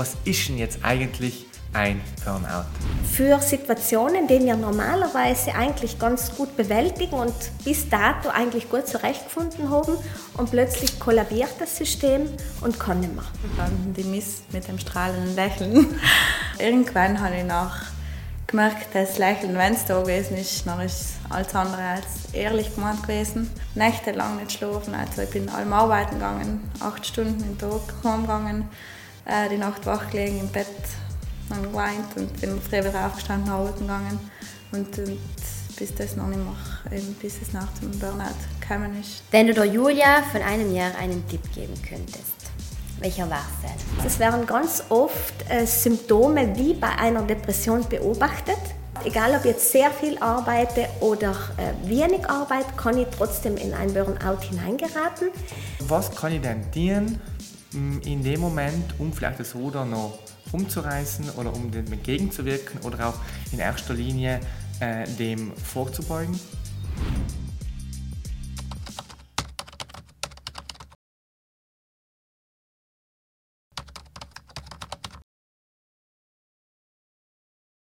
was ist denn jetzt eigentlich ein Burnout? Für Situationen, die wir normalerweise eigentlich ganz gut bewältigen und bis dato eigentlich gut zurechtgefunden haben und plötzlich kollabiert das System und kann nicht mehr. Dann die Miss mit dem strahlenden Lächeln. Irgendwann habe ich noch gemerkt, das Lächeln, wenn es da gewesen ist, dann ist alles andere als ehrlich gemeint gewesen. Nächtelang nicht schlafen, also ich bin allem arbeiten gegangen, acht Stunden im Tag heimgegangen, äh, die Nacht wach gelegen im Bett, dann geweint und bin früh wieder aufgestanden, arbeiten gegangen und, und bis das noch nicht mehr, eben bis es nach dem Burnout gekommen ist. Wenn du der Julia von einem Jahr einen Tipp geben könntest, welcher war es Das werden ganz oft äh, Symptome wie bei einer Depression beobachtet. Egal ob ich jetzt sehr viel arbeite oder äh, wenig arbeite, kann ich trotzdem in ein Burnout hineingeraten. Was kann ich denn tun in dem Moment, um vielleicht das Ruder noch umzureißen oder um dem entgegenzuwirken oder auch in erster Linie äh, dem vorzubeugen?